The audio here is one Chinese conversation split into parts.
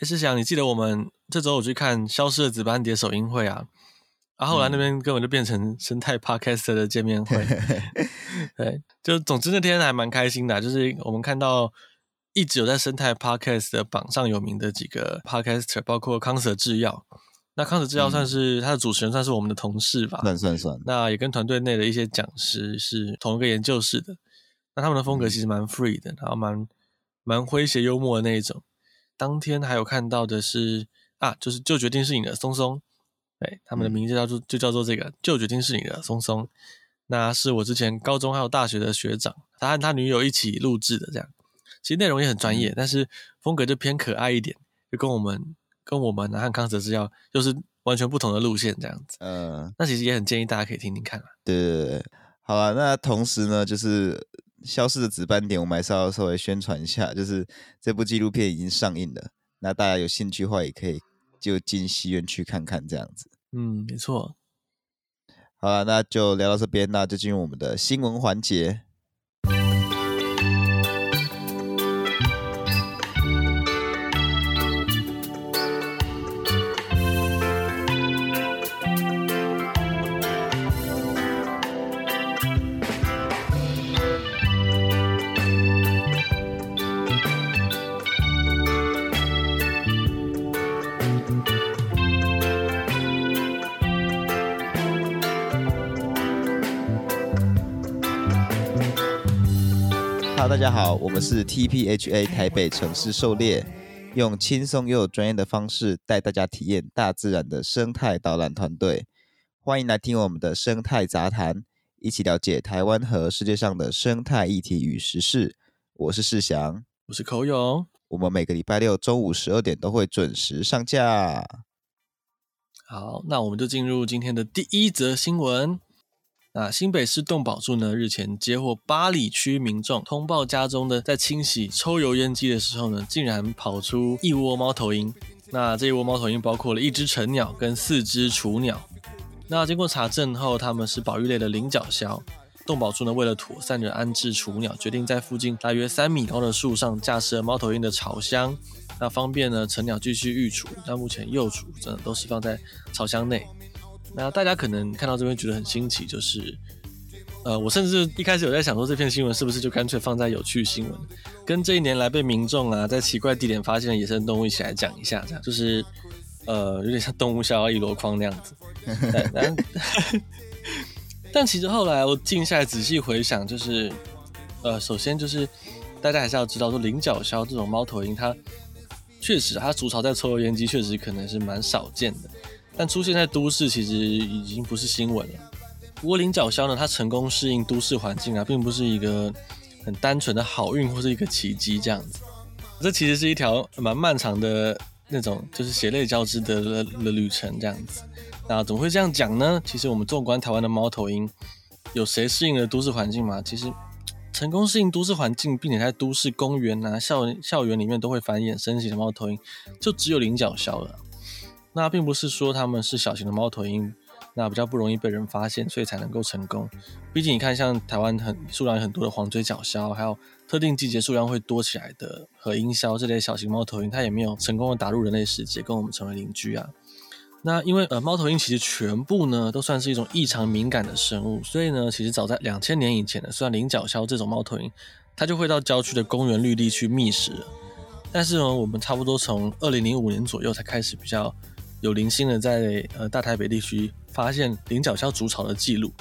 哎，世祥，你记得我们这周我去看《消失的紫斑蝶》首映会啊？然后后来那边根本就变成生态 Podcast 的见面会。对，就总之那天还蛮开心的，就是我们看到一直有在生态 Podcast 的榜上有名的几个 Podcaster，包括康 Sir 制药。那康 Sir 制药算是他的主持人，算是我们的同事吧？算算算。那也跟团队内的一些讲师是同一个研究室的。那他们的风格其实蛮 free 的，然后蛮蛮诙谐幽默的那一种。当天还有看到的是啊，就是就决定是你的松松，对，他们的名字叫做、嗯、就叫做这个，就决定是你的松松。那是我之前高中还有大学的学长，他和他女友一起录制的，这样。其实内容也很专业，嗯、但是风格就偏可爱一点，就跟我们跟我们和康 Sir 制药就是完全不同的路线这样子。嗯，那其实也很建议大家可以听听看啊。对对对，好了，那同时呢，就是。消失的值班点，我们还是要稍微宣传一下，就是这部纪录片已经上映了，那大家有兴趣的话，也可以就进戏院去看看这样子。嗯，没错。好了，那就聊到这边，那就进入我们的新闻环节。大家好，我们是 TPHA 台北城市狩猎，用轻松又有专业的方式带大家体验大自然的生态导览团队。欢迎来听我们的生态杂谈，一起了解台湾和世界上的生态议题与时事。我是世祥，我是口勇，我们每个礼拜六中午十二点都会准时上架。好，那我们就进入今天的第一则新闻。那新北市动保处呢，日前接获八里区民众通报，家中的在清洗抽油烟机的时候呢，竟然跑出一窝猫头鹰。那这一窝猫头鹰包括了一只成鸟跟四只雏鸟。那经过查证后，它们是保育类的菱角鸮。动保处呢，为了妥善的安置雏鸟，决定在附近大约三米高的树上架设猫头鹰的巢箱，那方便呢成鸟继续育雏。那目前幼雏真的都是放在巢箱内。那大家可能看到这边觉得很新奇，就是，呃，我甚至一开始有在想说，这篇新闻是不是就干脆放在有趣新闻，跟这一年来被民众啊在奇怪地点发现的野生动物一起来讲一下，这样就是，呃，有点像动物逍遥一箩筐那样子。但 但其实后来我静下来仔细回想，就是，呃，首先就是大家还是要知道说，菱角鸮这种猫头鹰，它确实它筑巢在抽油烟机，确实可能是蛮少见的。但出现在都市其实已经不是新闻了。不过菱角鸮呢，它成功适应都市环境啊，并不是一个很单纯的好运或是一个奇迹这样子。这其实是一条蛮漫长的那种，就是血泪交织的的旅程这样子。那怎么会这样讲呢？其实我们纵观台湾的猫头鹰，有谁适应了都市环境吗？其实成功适应都市环境，并且在都市公园啊、校校园里面都会繁衍生息的猫头鹰，就只有菱角鸮了。那并不是说他们是小型的猫头鹰，那比较不容易被人发现，所以才能够成功。毕竟你看，像台湾很数量很多的黄嘴角鸮，还有特定季节数量会多起来的和鹰鸮这类小型猫头鹰，它也没有成功的打入人类世界，跟我们成为邻居啊。那因为呃，猫头鹰其实全部呢都算是一种异常敏感的生物，所以呢，其实早在两千年以前呢，虽然菱角鸮这种猫头鹰，它就会到郊区的公园绿地去觅食，但是呢，我们差不多从二零零五年左右才开始比较。有零星的在呃大台北地区发现菱角鸮筑巢的记录，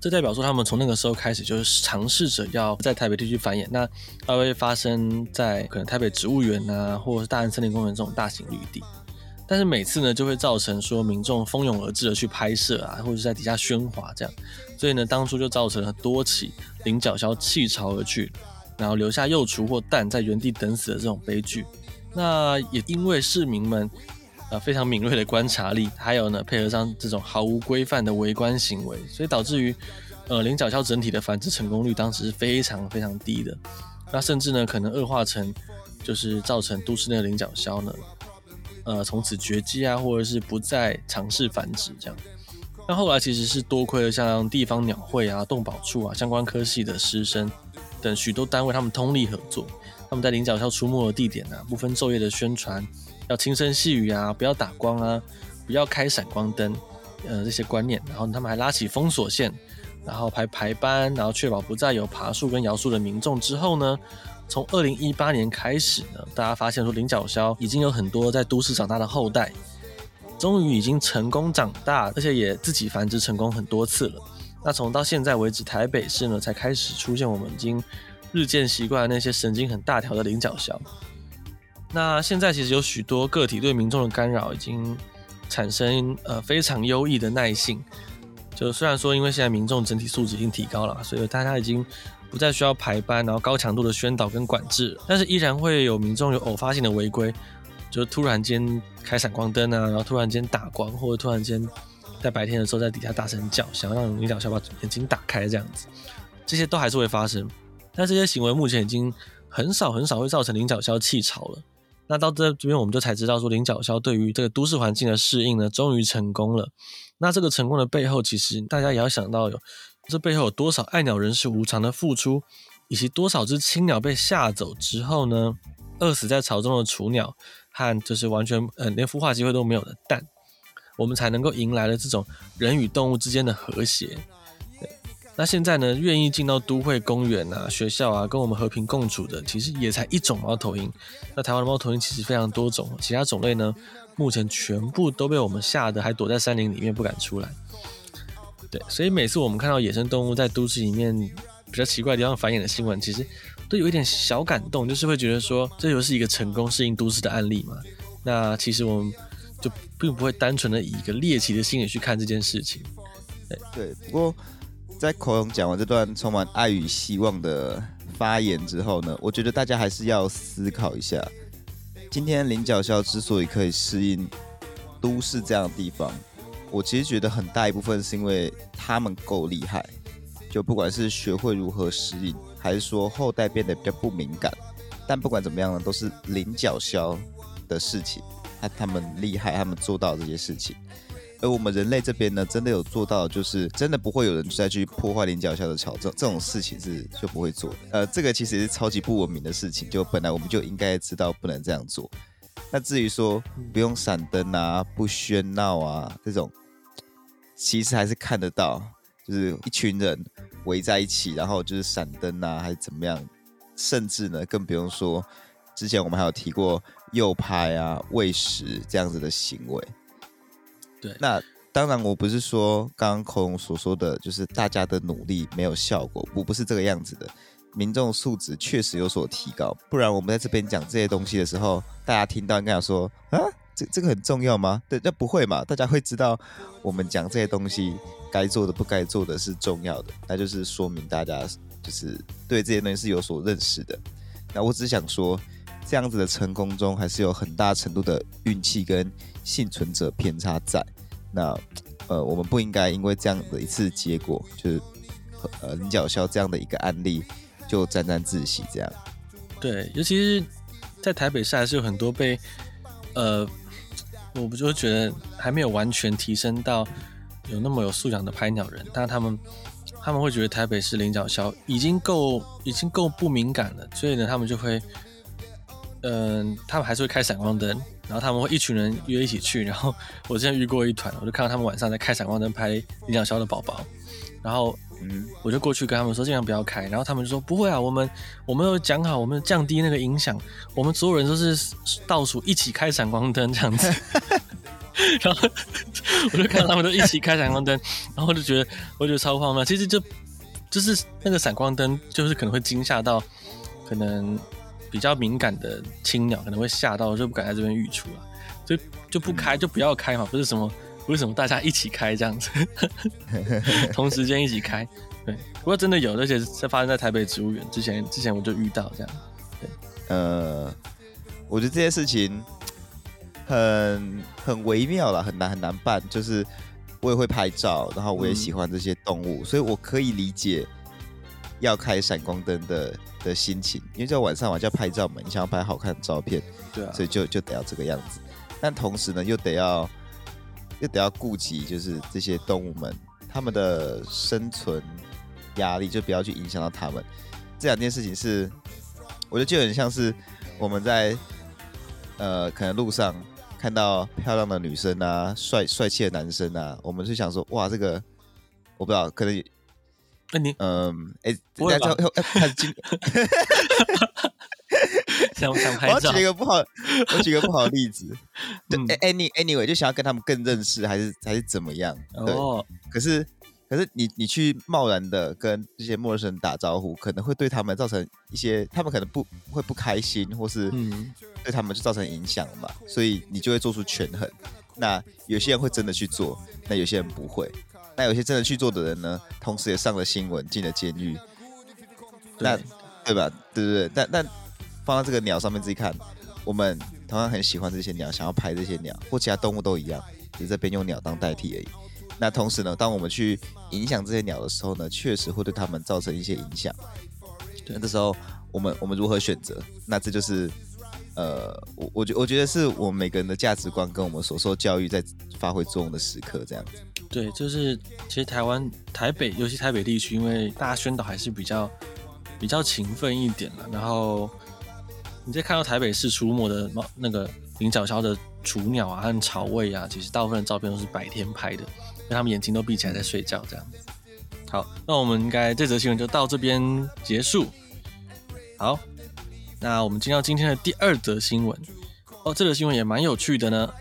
这代表说他们从那个时候开始就是尝试着要在台北地区繁衍。那它会发生在可能台北植物园啊，或者是大安森林公园这种大型绿地。但是每次呢，就会造成说民众蜂拥而至的去拍摄啊，或者是在底下喧哗这样。所以呢，当初就造成了多起菱角鸮弃巢而去，然后留下幼雏或蛋在原地等死的这种悲剧。那也因为市民们。呃，非常敏锐的观察力，还有呢，配合上这种毫无规范的围观行为，所以导致于，呃，菱角鸮整体的繁殖成功率当时是非常非常低的。那甚至呢，可能恶化成，就是造成都市内的菱角鸮呢，呃，从此绝迹啊，或者是不再尝试繁殖这样。那后来其实是多亏了像地方鸟会啊、动保处啊、相关科系的师生等许多单位，他们通力合作。他们在菱角鸮出没的地点啊，不分昼夜的宣传，要轻声细语啊，不要打光啊，不要开闪光灯，呃，这些观念。然后他们还拉起封锁线，然后排排班，然后确保不再有爬树跟摇树的民众。之后呢，从二零一八年开始呢，大家发现说菱角鸮已经有很多在都市长大的后代，终于已经成功长大，而且也自己繁殖成功很多次了。那从到现在为止，台北市呢才开始出现我们已经。日渐习惯那些神经很大条的菱角鸮。那现在其实有许多个体对民众的干扰，已经产生呃非常优异的耐性。就虽然说，因为现在民众整体素质已经提高了，所以大家已经不再需要排班，然后高强度的宣导跟管制，但是依然会有民众有偶发性的违规，就突然间开闪光灯啊，然后突然间打光，或者突然间在白天的时候在底下大声叫，想要让领角鸮把眼睛打开这样子，这些都还是会发生。但这些行为目前已经很少很少会造成领角鸮弃巢了。那到这这边我们就才知道说，林角鸮对于这个都市环境的适应呢，终于成功了。那这个成功的背后，其实大家也要想到有这背后有多少爱鸟人士无偿的付出，以及多少只青鸟被吓走之后呢，饿死在巢中的雏鸟和就是完全呃连孵化机会都没有的蛋，我们才能够迎来了这种人与动物之间的和谐。那现在呢，愿意进到都会公园啊、学校啊，跟我们和平共处的，其实也才一种猫头鹰。那台湾的猫头鹰其实非常多种，其他种类呢，目前全部都被我们吓得还躲在山林里面不敢出来。对，所以每次我们看到野生动物在都市里面比较奇怪的地方繁衍的新闻，其实都有一点小感动，就是会觉得说，这又是一个成功适应都市的案例嘛。那其实我们就并不会单纯的以一个猎奇的心理去看这件事情。对，对，不过。在口勇讲完这段充满爱与希望的发言之后呢，我觉得大家还是要思考一下，今天领角鸮之所以可以适应都市这样的地方，我其实觉得很大一部分是因为他们够厉害，就不管是学会如何适应，还是说后代变得比较不敏感，但不管怎么样呢，都是领角鸮的事情，他他们厉害，他们做到这些事情。而我们人类这边呢，真的有做到，就是真的不会有人再去破坏领角下的桥，这这种事情是就不会做的。呃，这个其实是超级不文明的事情，就本来我们就应该知道不能这样做。那至于说不用闪灯啊、不喧闹啊这种，其实还是看得到，就是一群人围在一起，然后就是闪灯啊还是怎么样，甚至呢更不用说，之前我们还有提过诱拍啊、喂食这样子的行为。对，那当然，我不是说刚刚口勇所说的就是大家的努力没有效果，我不是这个样子的。民众素质确实有所提高，不然我们在这边讲这些东西的时候，大家听到应该想说啊，这这个很重要吗？对，那不会嘛？大家会知道我们讲这些东西该做的不该做的是重要的，那就是说明大家就是对这些东西是有所认识的。那我只想说，这样子的成功中还是有很大程度的运气跟。幸存者偏差在，那呃，我们不应该因为这样的一次结果，就是呃林角鸮这样的一个案例，就沾沾自喜这样。对，尤其是在台北市，还是有很多被呃，我不就觉得还没有完全提升到有那么有素养的拍鸟人，但他们他们会觉得台北市领角鸮已经够已经够不敏感了，所以呢，他们就会嗯、呃，他们还是会开闪光灯。然后他们会一群人约一起去，然后我之前遇过一团，我就看到他们晚上在开闪光灯拍领角鸮的宝宝，然后嗯，我就过去跟他们说尽量不要开，然后他们就说不会啊，我们我们有讲好，我们降低那个影响，我们所有人都是倒数一起开闪光灯这样子，然后我就看到他们都一起开闪光灯，然后我就觉得我觉得超荒谬，其实就就是那个闪光灯就是可能会惊吓到可能。比较敏感的青鸟可能会吓到，就不敢在这边育雏了，就就不开，就不要开嘛，不是什么，不是什么大家一起开这样子，同时间一起开，对。不过真的有，而且是发生在台北植物园之前，之前我就遇到这样，对。呃，我觉得这件事情很很微妙了，很难很难办。就是我也会拍照，然后我也喜欢这些动物，嗯、所以我可以理解要开闪光灯的。的心情，因为在晚上嘛，就要拍照嘛，你想要拍好看的照片，对啊，所以就就得要这个样子。但同时呢，又得要又得要顾及，就是这些动物们他们的生存压力，就不要去影响到他们。这两件事情是我觉得就很像是我们在呃，可能路上看到漂亮的女生啊，帅帅气的男生啊，我们就想说，哇，这个我不知道，可能，那你嗯，哎，不会吧？想想拍照。我举一个不好，我举个不好的例子，对，any anyway，就想要跟他们更认识，还是还是怎么样？对，哦、可是。可是你你去贸然的跟这些陌生人打招呼，可能会对他们造成一些，他们可能不会不开心，或是对他们就造成影响嘛。所以你就会做出权衡。那有些人会真的去做，那有些人不会。那有些真的去做的人呢，同时也上了新闻，进了监狱。那对，吧？对对对。但但放到这个鸟上面自己看，我们同样很喜欢这些鸟，想要拍这些鸟，或其他动物都一样，只是这边用鸟当代替而已。那同时呢，当我们去影响这些鸟的时候呢，确实会对它们造成一些影响。那这时候我们我们如何选择？那这就是呃，我我觉我觉得是我们每个人的价值观跟我们所受教育在发挥作用的时刻，这样子。对，就是其实台湾台北，尤其台北地区，因为大家宣导还是比较比较勤奋一点了。然后你在看到台北市出没的猫那个领角鸮的雏鸟啊和巢位啊，其实大部分的照片都是白天拍的。因为他们眼睛都闭起来在睡觉，这样子。好，那我们应该这则新闻就到这边结束。好，那我们进到今天的第二则新闻。哦，这则新闻也蛮有趣的呢。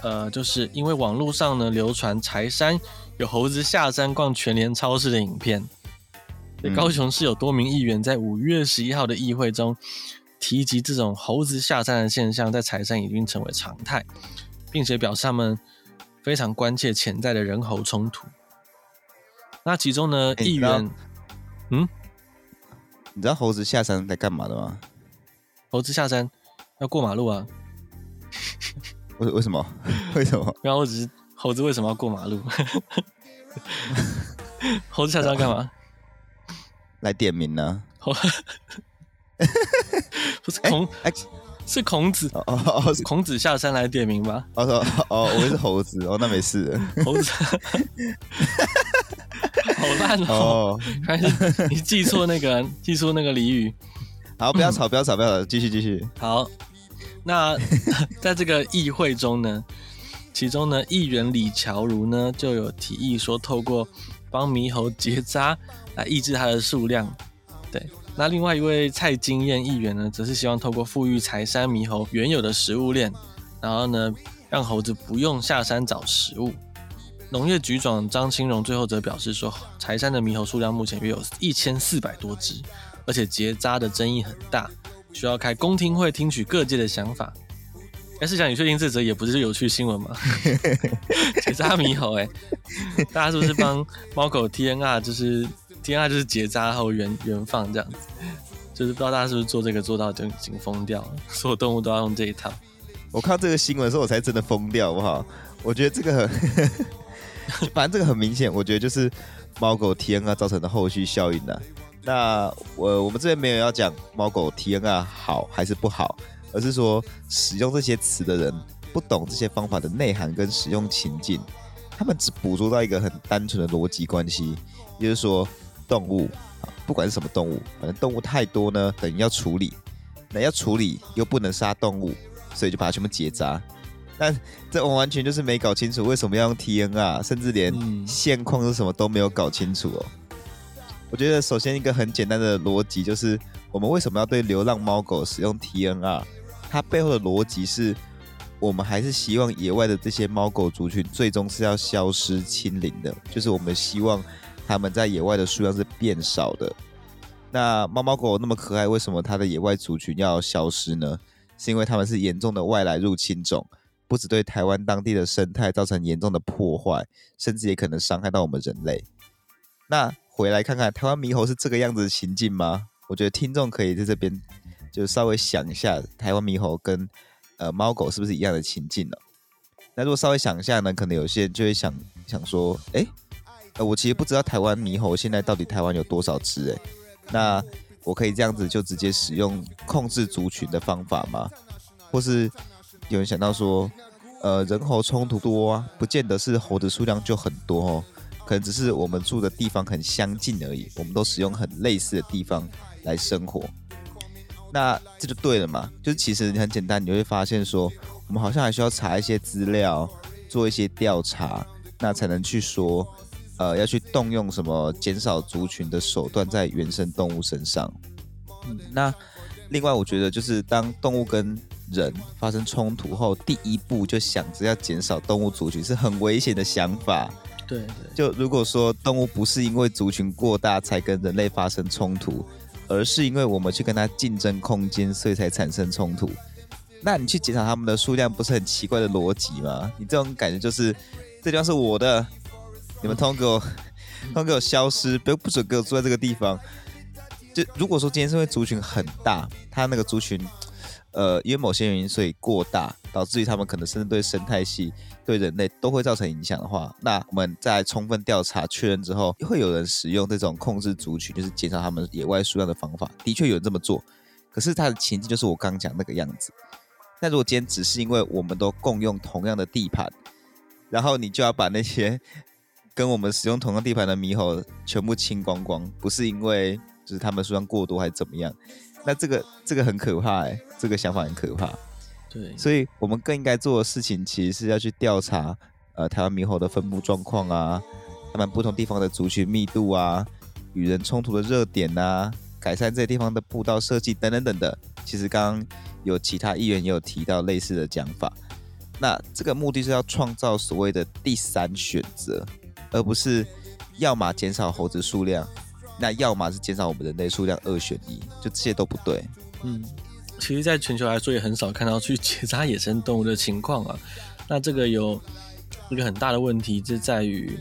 呃，就是因为网络上呢流传柴山有猴子下山逛全联超市的影片。高雄市有多名议员在五月十一号的议会中提及这种猴子下山的现象，在柴山已经成为常态，并且表示他们。非常关切潜在的人猴冲突。那其中呢，议员，嗯，你知道猴子下山在干嘛的吗？猴子下山要过马路啊？为为什么？为什么？然后我只是猴子为什么要过马路？猴子下山干嘛？来点名呢？不是孔。欸是孔子哦哦，是孔子下山来点名吧？哦哦哦，我是猴子哦，那没事。猴子，好烂哦！还是你记错那个，记错那个俚语。好，不要吵，不要吵，不要吵，继续继续。好，那在这个议会中呢，其中呢，议员李乔如呢就有提议说，透过帮猕猴结扎来抑制它的数量。对。那另外一位蔡金燕议员呢，则是希望透过富裕柴山猕猴原有的食物链，然后呢，让猴子不用下山找食物。农业局长张清荣最后则表示说，柴山的猕猴数量目前约有一千四百多只，而且结扎的争议很大，需要开公听会听取各界的想法。哎，试想你确定这则也不是有趣新闻吗？结扎猕猴，哎，大家是不是帮猫狗 TNR 就是？TNR，就是结扎后原原放这样子，就是不知道大家是不是做这个做到就已经疯掉了，所有动物都要用这一套。我看到这个新闻的时候，我才真的疯掉，好不好？我觉得这个很，反正这个很明显，我觉得就是猫狗 TNR 造成的后续效应呢。那我我们这边没有要讲猫狗 TNR 好还是不好，而是说使用这些词的人不懂这些方法的内涵跟使用情境，他们只捕捉到一个很单纯的逻辑关系，也就是说。动物啊，不管是什么动物，反正动物太多呢，等于要处理。那要处理又不能杀动物，所以就把它全部结扎。但这我完全就是没搞清楚为什么要用 TNR，甚至连现况是什么都没有搞清楚哦。我觉得首先一个很简单的逻辑就是，我们为什么要对流浪猫狗使用 TNR？它背后的逻辑是，我们还是希望野外的这些猫狗族群最终是要消失清零的，就是我们希望。它们在野外的数量是变少的。那猫猫狗那么可爱，为什么它的野外族群要消失呢？是因为它们是严重的外来入侵种，不止对台湾当地的生态造成严重的破坏，甚至也可能伤害到我们人类。那回来看看台湾猕猴是这个样子的情境吗？我觉得听众可以在这边就稍微想一下，台湾猕猴跟呃猫狗是不是一样的情境呢？那如果稍微想一下呢，可能有些人就会想想说，诶。呃，我其实不知道台湾猕猴现在到底台湾有多少只诶，那我可以这样子就直接使用控制族群的方法吗？或是有人想到说，呃，人猴冲突多啊，不见得是猴子数量就很多哦，可能只是我们住的地方很相近而已，我们都使用很类似的地方来生活。那这就对了嘛。就是其实很简单，你会发现说，我们好像还需要查一些资料，做一些调查，那才能去说，呃，要去动用什么减少族群的手段在原生动物身上。嗯，那另外我觉得就是当动物跟人发生冲突后，第一步就想着要减少动物族群，是很危险的想法。对，就如果说动物不是因为族群过大才跟人类发生冲突，而是因为我们去跟它竞争空间，所以才产生冲突，那你去减少它们的数量，不是很奇怪的逻辑吗？你这种感觉就是这地方是我的，你们通给我，通给我消失，不不准给我住在这个地方。就如果说今天是因为族群很大，它那个族群。呃，因为某些原因，所以过大，导致于他们可能甚至对生态系、对人类都会造成影响的话，那我们在充分调查确认之后，会有人使用这种控制族群，就是减少他们野外数量的方法。的确有人这么做，可是它的情境就是我刚讲那个样子。那如果今天只是因为我们都共用同样的地盘，然后你就要把那些跟我们使用同样地盘的猕猴全部清光光，不是因为就是他们数量过多还是怎么样？那这个这个很可怕哎，这个想法很可怕。对，所以我们更应该做的事情，其实是要去调查，呃，台湾猕猴的分布状况啊，他们不同地方的族群密度啊，与人冲突的热点啊，改善这些地方的步道设计等等等等。其实刚刚有其他议员也有提到类似的讲法。那这个目的是要创造所谓的第三选择，而不是要么减少猴子数量。那要么是减少我们人类数量，二选一，就这些都不对。嗯，其实，在全球来说，也很少看到去结扎野生动物的情况啊。那这个有一个很大的问题，就在于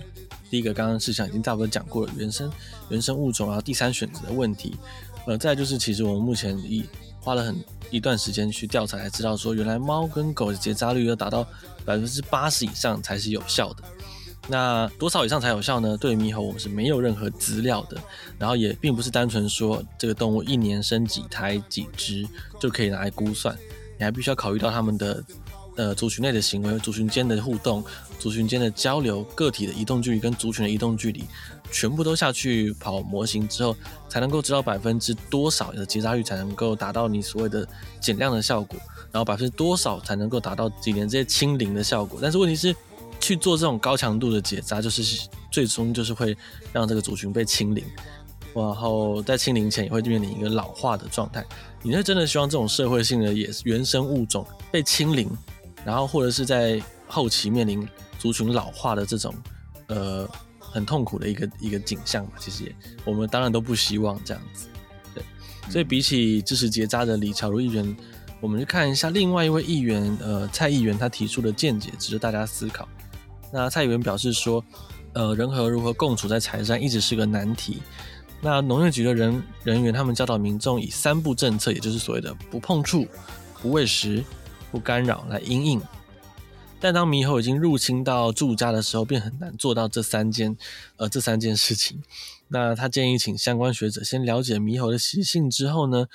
第一个，刚刚事项已经大部分讲过了，原生原生物种然后，第三选择的问题。呃，再就是，其实我们目前已花了很一段时间去调查，才知道说，原来猫跟狗的结扎率要达到百分之八十以上才是有效的。那多少以上才有效呢？对于猕猴，我们是没有任何资料的，然后也并不是单纯说这个动物一年生几胎几只就可以拿来估算，你还必须要考虑到它们的呃族群内的行为、族群间的互动、族群间的交流、个体的移动距离跟族群的移动距离，全部都下去跑模型之后，才能够知道百分之多少的结扎率才能够达到你所谓的减量的效果，然后百分之多少才能够达到几年这些清零的效果。但是问题是。去做这种高强度的结扎，就是最终就是会让这个族群被清零，然后在清零前也会面临一个老化的状态。你是真的希望这种社会性的野原生物种被清零，然后或者是在后期面临族群老化的这种呃很痛苦的一个一个景象嘛？其实也我们当然都不希望这样子。对，所以比起支持结扎的李巧如议员，我们去看一下另外一位议员呃蔡议员他提出的见解，值得大家思考。那蔡议员表示说，呃，人和如何共处在柴山一直是个难题。那农业局的人人员他们教导民众以三不政策，也就是所谓的不碰触、不喂食、不干扰来应应。但当猕猴已经入侵到住家的时候，便很难做到这三件，呃，这三件事情。那他建议请相关学者先了解猕猴的习性之后呢，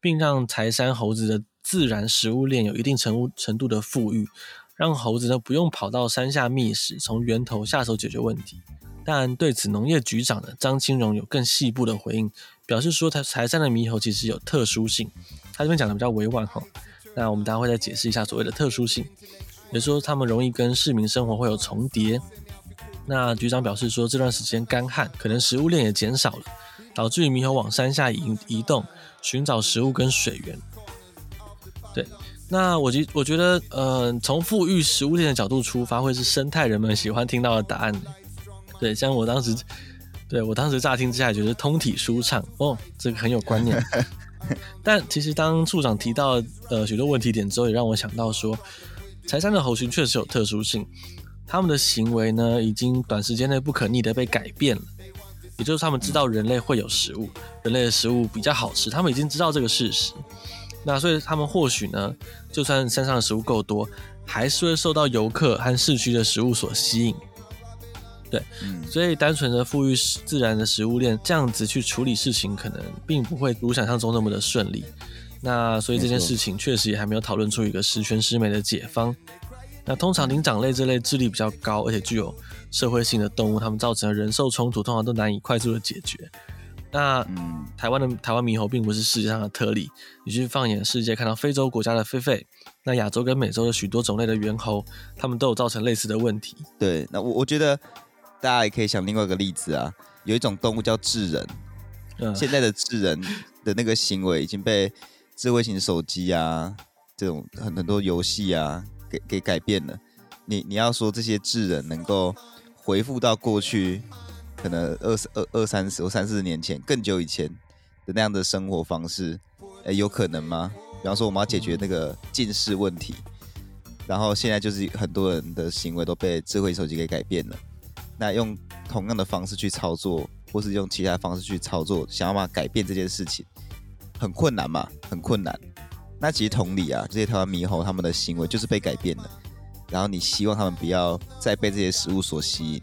并让柴山猴子的自然食物链有一定程度程度的富裕。让猴子呢不用跑到山下觅食，从源头下手解决问题。但对此，农业局长呢张青荣有更细部的回应，表示说，台山的猕猴其实有特殊性。他这边讲的比较委婉哈，那我们待会再解释一下所谓的特殊性，也说他们容易跟市民生活会有重叠。那局长表示说，这段时间干旱，可能食物链也减少了，导致于猕猴往山下移移动，寻找食物跟水源。对。那我觉我觉得，呃，从富裕食物链的角度出发，会是生态人们喜欢听到的答案。对，像我当时，对我当时乍听之下觉得通体舒畅哦，这个很有观念。但其实当处长提到呃许多问题点之后，也让我想到说，柴山的猴群确实有特殊性，他们的行为呢，已经短时间内不可逆的被改变了。也就是他们知道人类会有食物，人类的食物比较好吃，他们已经知道这个事实。那所以他们或许呢，就算山上的食物够多，还是会受到游客和市区的食物所吸引。对，嗯，所以单纯的富裕自然的食物链，这样子去处理事情，可能并不会如想象中那么的顺利。那所以这件事情确实也还没有讨论出一个十全十美的解方。那通常灵长类这类智力比较高，而且具有社会性的动物，它们造成的人兽冲突，通常都难以快速的解决。那嗯，台湾的台湾猕猴并不是世界上的特例，你去放眼世界，看到非洲国家的狒狒，那亚洲跟美洲的许多种类的猿猴，它们都有造成类似的问题。对，那我我觉得大家也可以想另外一个例子啊，有一种动物叫智人，嗯，现在的智人的那个行为已经被智慧型手机啊，这种很很多游戏啊给给改变了。你你要说这些智人能够回复到过去？可能二十二二三十或三四十年前更久以前的那样的生活方式，诶，有可能吗？比方说我们要解决那个近视问题，然后现在就是很多人的行为都被智慧手机给改变了。那用同样的方式去操作，或是用其他方式去操作，想要把改变这件事情，很困难嘛，很困难。那其实同理啊，这些台湾猕猴他们的行为就是被改变了，然后你希望他们不要再被这些食物所吸引。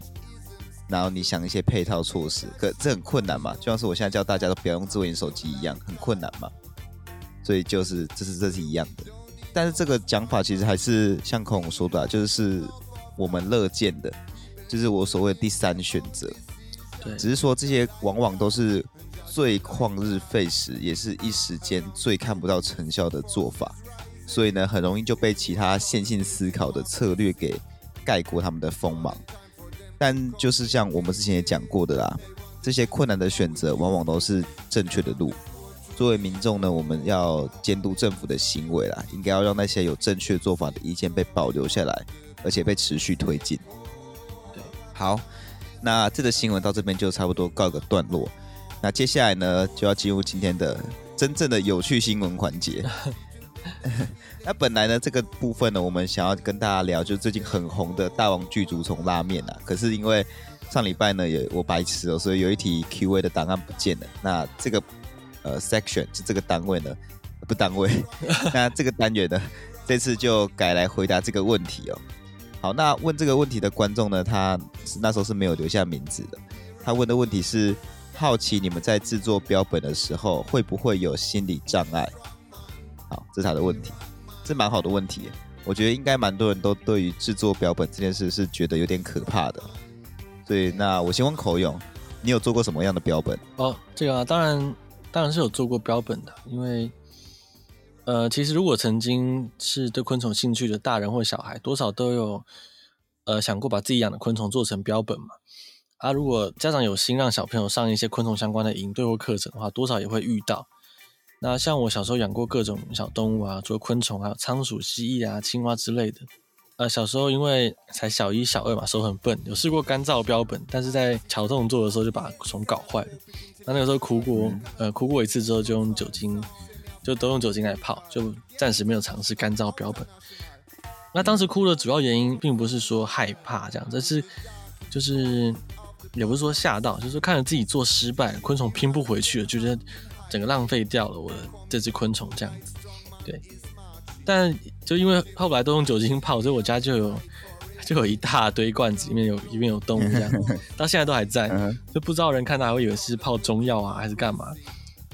然后你想一些配套措施，可这很困难嘛？就像是我现在叫大家都不要用智慧型手机一样，很困难嘛。所以就是这是这是一样的，但是这个讲法其实还是像孔孔说的啊，就是我们乐见的，就是我所谓的第三选择。对，只是说这些往往都是最旷日费时，也是一时间最看不到成效的做法，所以呢，很容易就被其他线性思考的策略给盖过他们的锋芒。但就是像我们之前也讲过的啦，这些困难的选择往往都是正确的路。作为民众呢，我们要监督政府的行为啦，应该要让那些有正确做法的意见被保留下来，而且被持续推进。好，那这个新闻到这边就差不多告个段落。那接下来呢，就要进入今天的真正的有趣新闻环节。那本来呢，这个部分呢，我们想要跟大家聊，就最近很红的大王具足虫拉面啊。可是因为上礼拜呢，也我白痴哦，所以有一题 Q&A 的档案不见了。那这个呃 section 就这个单位呢，不单位，那这个单元呢，这次就改来回答这个问题哦。好，那问这个问题的观众呢，他那时候是没有留下名字的。他问的问题是：好奇你们在制作标本的时候，会不会有心理障碍？好，这是他的问题，这蛮好的问题。我觉得应该蛮多人都对于制作标本这件事是觉得有点可怕的。所以，那我先问口勇，你有做过什么样的标本？哦，这个啊，当然，当然是有做过标本的。因为，呃，其实如果曾经是对昆虫兴趣的大人或小孩，多少都有呃想过把自己养的昆虫做成标本嘛。啊，如果家长有心让小朋友上一些昆虫相关的营队或课程的话，多少也会遇到。那像我小时候养过各种小动物啊，除了昆虫，还有仓鼠、蜥蜴啊、青蛙之类的。呃，小时候因为才小一、小二嘛，手很笨，有试过干燥标本，但是在桥动做的时候就把虫搞坏了。那那个时候哭过，呃，哭过一次之后就用酒精，就都用酒精来泡，就暂时没有尝试干燥标本。那当时哭的主要原因并不是说害怕这样，这是就是也不是说吓到，就是看着自己做失败，昆虫拼不回去了，就觉得。整个浪费掉了我的这只昆虫这样子，对。但就因为后来都用酒精泡，所以我家就有 就有一大堆罐子，里面有里面有动物这样，到现在都还在。就不知道人看到还会以为是泡中药啊，还是干嘛。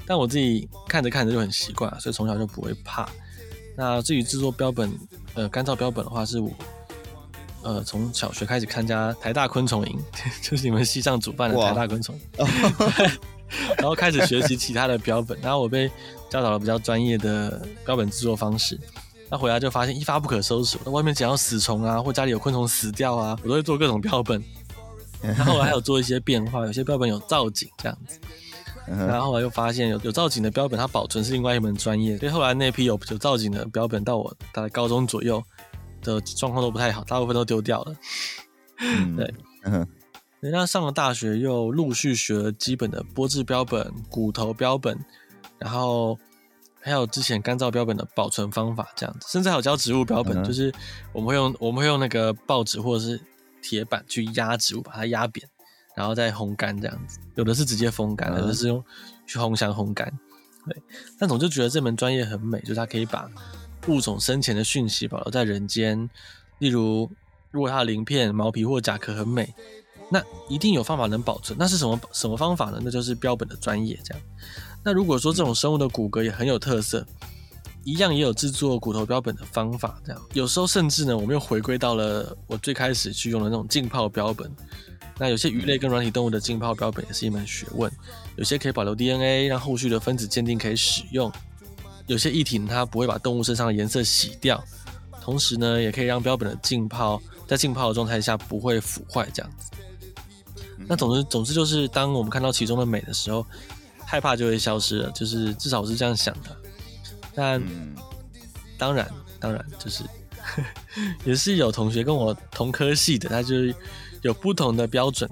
但我自己看着看着就很习惯，所以从小就不会怕。那至于制作标本，呃，干燥标本的话，是我呃从小学开始参加台大昆虫营，就是你们西藏主办的台大昆虫营。然后开始学习其他的标本，然后我被教导了比较专业的标本制作方式。那回来就发现一发不可收拾，那外面只要死虫啊，或家里有昆虫死掉啊，我都会做各种标本。然后我还有做一些变化，有些标本有造景这样子。然后后来又发现有有造景的标本，它保存是另外一门专业。所以后来那批有有造景的标本，到我大概高中左右的状况都不太好，大部分都丢掉了。嗯，对。人家上了大学，又陆续学了基本的玻质标本、骨头标本，然后还有之前干燥标本的保存方法，这样子，甚至还有教植物标本，嗯、就是我们会用我们会用那个报纸或者是铁板去压植物，把它压扁，然后再烘干这样子。有的是直接风干，有的是用去烘箱烘干。对，但总就觉得这门专业很美，就是它可以把物种生前的讯息保留在人间。例如，如果它的鳞片、毛皮或甲壳很美。那一定有方法能保存，那是什么什么方法呢？那就是标本的专业这样。那如果说这种生物的骨骼也很有特色，一样也有制作骨头标本的方法，这样有时候甚至呢，我们又回归到了我最开始去用的那种浸泡标本。那有些鱼类跟软体动物的浸泡标本也是一门学问，有些可以保留 DNA，让后续的分子鉴定可以使用；有些液体它不会把动物身上的颜色洗掉，同时呢，也可以让标本的浸泡在浸泡的状态下不会腐坏，这样子。那总之，总之就是当我们看到其中的美的时候，害怕就会消失了，就是至少我是这样想的。但当然，当然就是 也是有同学跟我同科系的，他就是有不同的标准。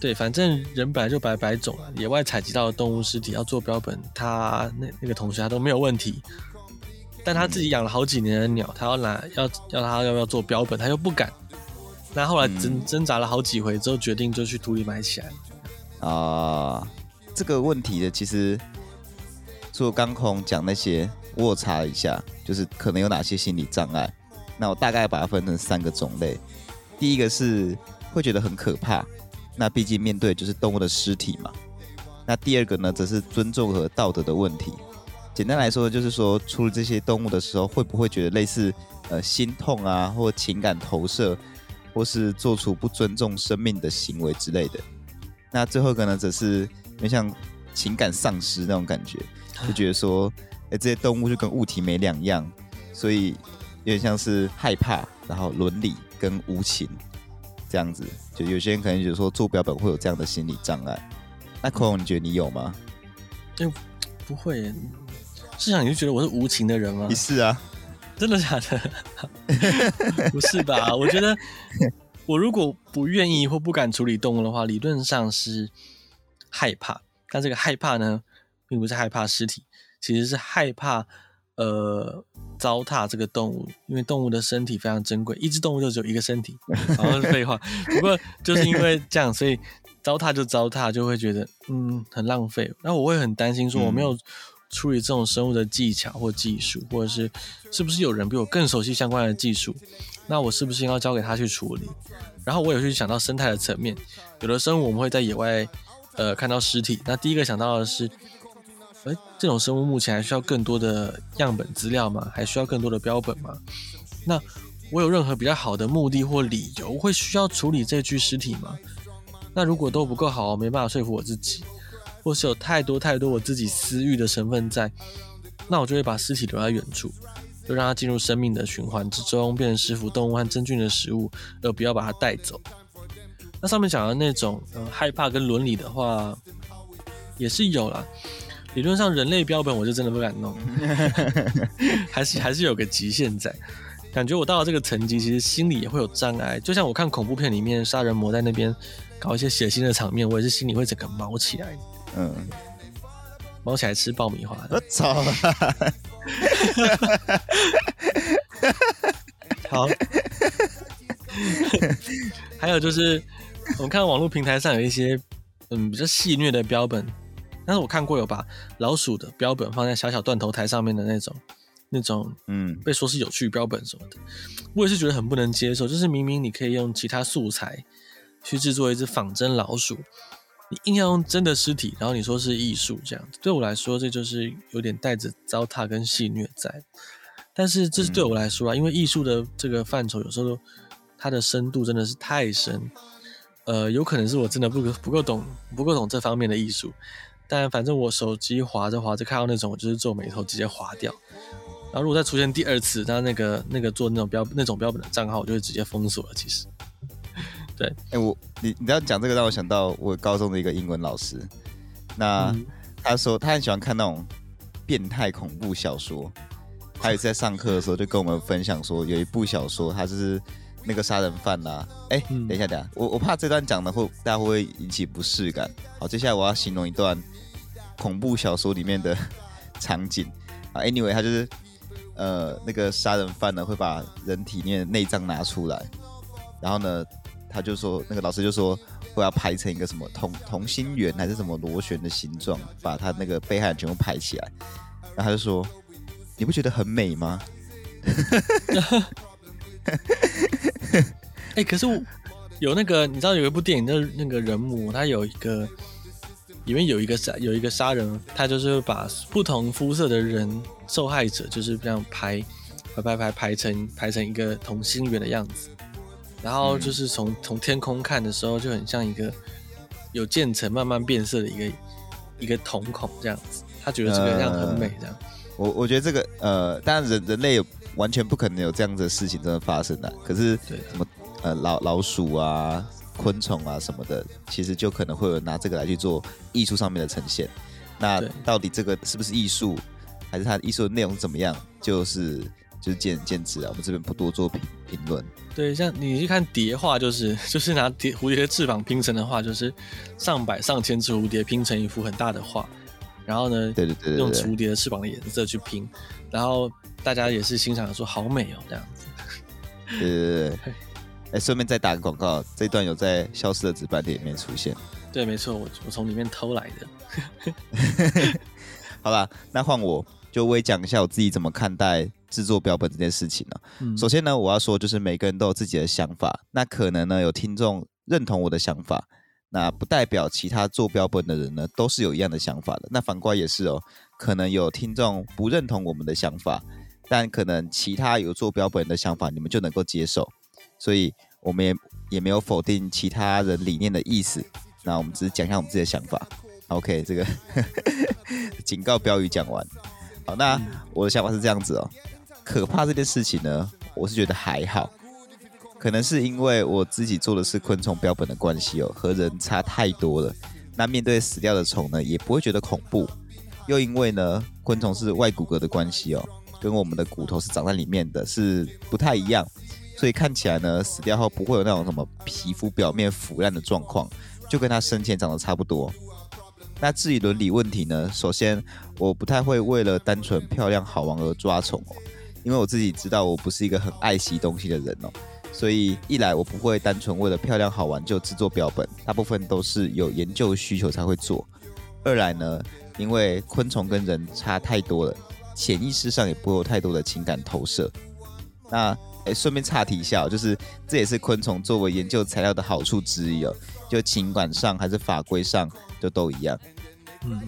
对，反正人本来就百百种啊。野外采集到的动物尸体要做标本，他那那个同学他都没有问题。但他自己养了好几年的鸟，他要拿要要他要不要做标本，他又不敢。那后来挣挣扎了好几回之后，决定就去土里埋起来。啊、呃，这个问题的其实做刚空讲那些。我查了一下，就是可能有哪些心理障碍。那我大概把它分成三个种类。第一个是会觉得很可怕，那毕竟面对就是动物的尸体嘛。那第二个呢，则是尊重和道德的问题。简单来说，就是说处理这些动物的时候，会不会觉得类似呃心痛啊，或情感投射，或是做出不尊重生命的行为之类的。那最后一个呢，则是有点像情感丧失那种感觉，就觉得说。哎，这些动物就跟物体没两样，所以有点像是害怕，然后伦理跟无情这样子。就有些人可能觉得说做标本会有这样的心理障碍。那孔孔，你觉得你有吗？哎，不会。是想你就觉得我是无情的人吗？你是啊，真的假的？不是吧？我觉得我如果不愿意或不敢处理动物的话，理论上是害怕。但这个害怕呢，并不是害怕尸体。其实是害怕，呃，糟蹋这个动物，因为动物的身体非常珍贵，一只动物就只有一个身体，好像是废话。不过就是因为这样，所以糟蹋就糟蹋，就会觉得嗯很浪费。那我会很担心，说我没有处理这种生物的技巧或技术，或者是是不是有人比我更熟悉相关的技术，那我是不是应该交给他去处理？然后我也会去想到生态的层面，有的生物我们会在野外呃看到尸体，那第一个想到的是。诶，这种生物目前还需要更多的样本资料吗？还需要更多的标本吗？那我有任何比较好的目的或理由会需要处理这具尸体吗？那如果都不够好，没办法说服我自己，或是有太多太多我自己私欲的成分在，那我就会把尸体留在远处，就让它进入生命的循环之中，变成食腐动物和真菌的食物，而不要把它带走。那上面讲的那种，呃，害怕跟伦理的话，也是有啦。理论上，人类标本我就真的不敢弄，还是还是有个极限在。感觉我到了这个层级，其实心里也会有障碍。就像我看恐怖片里面，杀人魔在那边搞一些血腥的场面，我也是心里会整个毛起来。嗯，猫起来吃爆米花。我操！好。还有就是，我们看网络平台上有一些嗯比较戏虐的标本。但是我看过有把老鼠的标本放在小小断头台上面的那种，那种，嗯，被说是有趣标本什么的，我也是觉得很不能接受。就是明明你可以用其他素材去制作一只仿真老鼠，你硬要用真的尸体，然后你说是艺术这样子，对我来说这就是有点带着糟蹋跟戏虐在。但是这是对我来说啊，因为艺术的这个范畴有时候它的深度真的是太深，呃，有可能是我真的不够不够懂不够懂这方面的艺术。但反正我手机划着划着看到那种，我就是皱眉头直接划掉。然后如果再出现第二次，那那个那个做那种标那种标本的账号，我就会直接封锁了。其实，对，哎、欸，我你你要讲这个让我想到我高中的一个英文老师，那、嗯、他说他很喜欢看那种变态恐怖小说，他也在上课的时候就跟我们分享说，有一部小说，他就是那个杀人犯呐、啊。哎、欸，等一下等一下，我我怕这段讲的会大家会不会引起不适感。好，接下来我要形容一段。恐怖小说里面的 场景啊，anyway，他就是呃那个杀人犯呢会把人体内的内脏拿出来，然后呢他就说那个老师就说我要排成一个什么同同心圆还是什么螺旋的形状，把他那个被害人全部排起来，然后他就说你不觉得很美吗？哎、可是有那个你知道有一部电影那那个人母，他有一个。里面有一个杀有一个杀人，他就是把不同肤色的人受害者就是这样排排排排排成排成一个同心圆的样子，然后就是从从天空看的时候就很像一个有渐层慢慢变色的一个一个瞳孔这样子，他觉得这个样很美这样。呃、我我觉得这个呃，当然人人类完全不可能有这样子的事情真的发生的，可是对什么呃老老鼠啊。昆虫啊什么的，其实就可能会有拿这个来去做艺术上面的呈现。那到底这个是不是艺术，还是它的艺术的内容怎么样，就是就是见仁见智啊。我们这边不多做评评论。对，像你去看蝶画，就是就是拿蝶蝴蝶的翅膀拼成的画，就是上百上千只蝴蝶拼成一幅很大的画。然后呢，对对对，对，用蝴蝶的翅膀的颜色去拼，然后大家也是欣赏说好美哦这样子。对对对，哎，顺便再打个广告，这一段有在《消失的纸板店》里面出现。对，没错，我我从里面偷来的。好啦，那换我就我也讲一下我自己怎么看待制作标本这件事情了。嗯。首先呢，我要说就是每个人都有自己的想法，那可能呢有听众认同我的想法，那不代表其他做标本的人呢都是有一样的想法的。那反过来也是哦，可能有听众不认同我们的想法，但可能其他有做标本的想法你们就能够接受。所以我们也也没有否定其他人理念的意思，那我们只是讲一下我们自己的想法。OK，这个 警告标语讲完。好，那我的想法是这样子哦。可怕这件事情呢，我是觉得还好，可能是因为我自己做的是昆虫标本的关系哦，和人差太多了。那面对死掉的虫呢，也不会觉得恐怖。又因为呢，昆虫是外骨骼的关系哦，跟我们的骨头是长在里面的，是不太一样。所以看起来呢，死掉后不会有那种什么皮肤表面腐烂的状况，就跟它生前长得差不多。那至于伦理问题呢，首先我不太会为了单纯漂亮好玩而抓虫哦，因为我自己知道我不是一个很爱惜东西的人哦，所以一来我不会单纯为了漂亮好玩就制作标本，大部分都是有研究需求才会做。二来呢，因为昆虫跟人差太多了，潜意识上也不会有太多的情感投射。那哎，顺便岔题一下，就是这也是昆虫作为研究材料的好处之一哦。就情感上还是法规上，就都一样。嗯，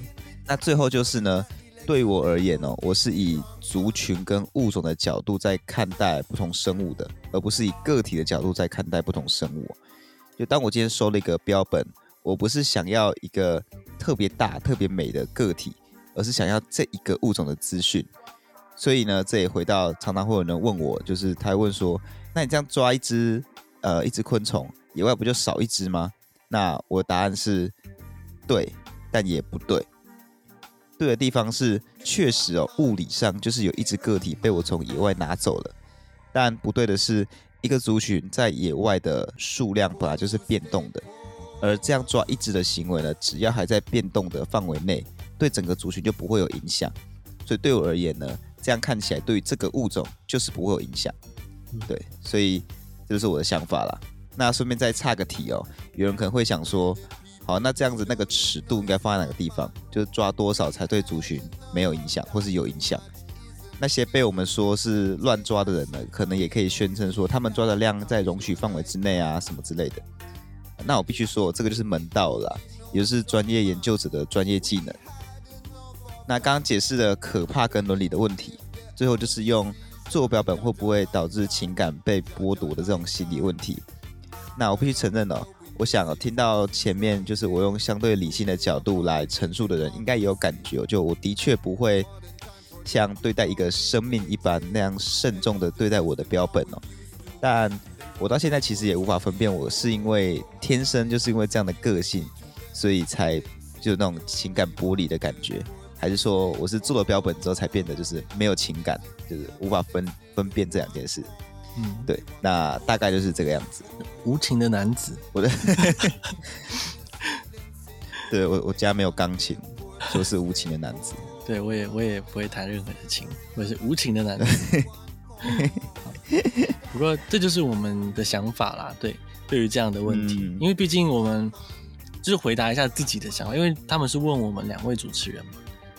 那最后就是呢，对我而言哦，我是以族群跟物种的角度在看待不同生物的，而不是以个体的角度在看待不同生物。就当我今天收了一个标本，我不是想要一个特别大、特别美的个体，而是想要这一个物种的资讯。所以呢，这也回到常常会有人问我，就是他问说，那你这样抓一只呃一只昆虫，野外不就少一只吗？那我答案是对，但也不对。对的地方是确实哦，物理上就是有一只个体被我从野外拿走了，但不对的是，一个族群在野外的数量本来就是变动的，而这样抓一只的行为呢，只要还在变动的范围内，对整个族群就不会有影响。所以对我而言呢，这样看起来，对于这个物种就是不会有影响，对，所以这就是我的想法啦。那顺便再插个题哦，有人可能会想说，好，那这样子那个尺度应该放在哪个地方？就是抓多少才对族群没有影响，或是有影响？那些被我们说是乱抓的人呢，可能也可以宣称说他们抓的量在容许范围之内啊，什么之类的。那我必须说，这个就是门道了，也就是专业研究者的专业技能。那刚刚解释了可怕跟伦理的问题，最后就是用做标本会不会导致情感被剥夺的这种心理问题。那我必须承认哦，我想听到前面就是我用相对理性的角度来陈述的人，应该也有感觉，就我的确不会像对待一个生命一般那样慎重的对待我的标本哦。但我到现在其实也无法分辨，我是因为天生就是因为这样的个性，所以才就那种情感剥离的感觉。还是说我是做了标本之后才变得就是没有情感，就是无法分分辨这两件事。嗯，对，那大概就是这个样子。无情的男子，我的，对我我家没有钢琴，就是无情的男子。对我也我也不会弹任何的琴，我是无情的男子。不过这就是我们的想法啦。对，对于这样的问题，嗯、因为毕竟我们就是回答一下自己的想法，因为他们是问我们两位主持人嘛。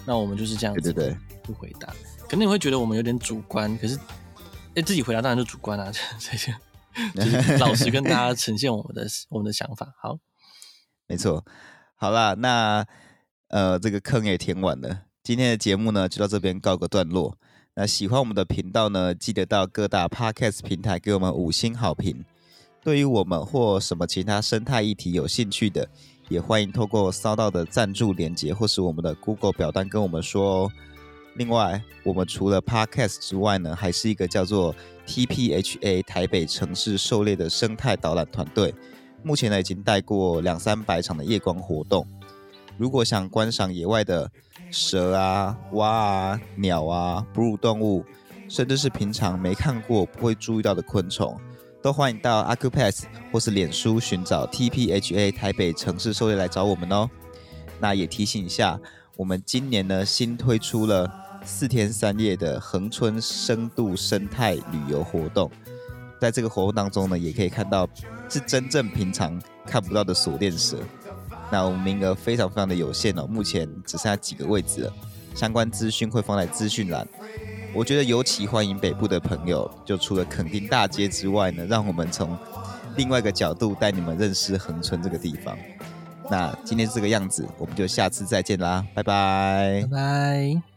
那我们就是这样子，对对对，不回答。可能你会觉得我们有点主观，可是，哎，自己回答当然就主观啊。这些就是老实跟大家 呈现我们的我们的想法。好，没错。好啦，那呃，这个坑也填完了。今天的节目呢，就到这边告个段落。那喜欢我们的频道呢，记得到各大 Podcast 平台给我们五星好评。对于我们或什么其他生态议题有兴趣的，也欢迎透过骚到的赞助连接，或是我们的 Google 表单跟我们说哦。另外，我们除了 Podcast 之外呢，还是一个叫做 TPHA 台北城市狩猎的生态导览团队。目前呢，已经带过两三百场的夜光活动。如果想观赏野外的蛇啊、蛙啊、鸟啊、哺乳动物，甚至是平常没看过、不会注意到的昆虫，都欢迎到 Acupass 或是脸书寻找 TPHA 台北城市狩猎来找我们哦。那也提醒一下，我们今年呢新推出了四天三夜的恒春深度生态旅游活动，在这个活动当中呢，也可以看到是真正平常看不到的锁链蛇。那我们名额非常非常的有限哦，目前只剩下几个位置了。相关资讯会放在资讯栏。我觉得尤其欢迎北部的朋友，就除了垦丁大街之外呢，让我们从另外一个角度带你们认识恒春这个地方。那今天是这个样子，我们就下次再见啦，拜拜，拜拜。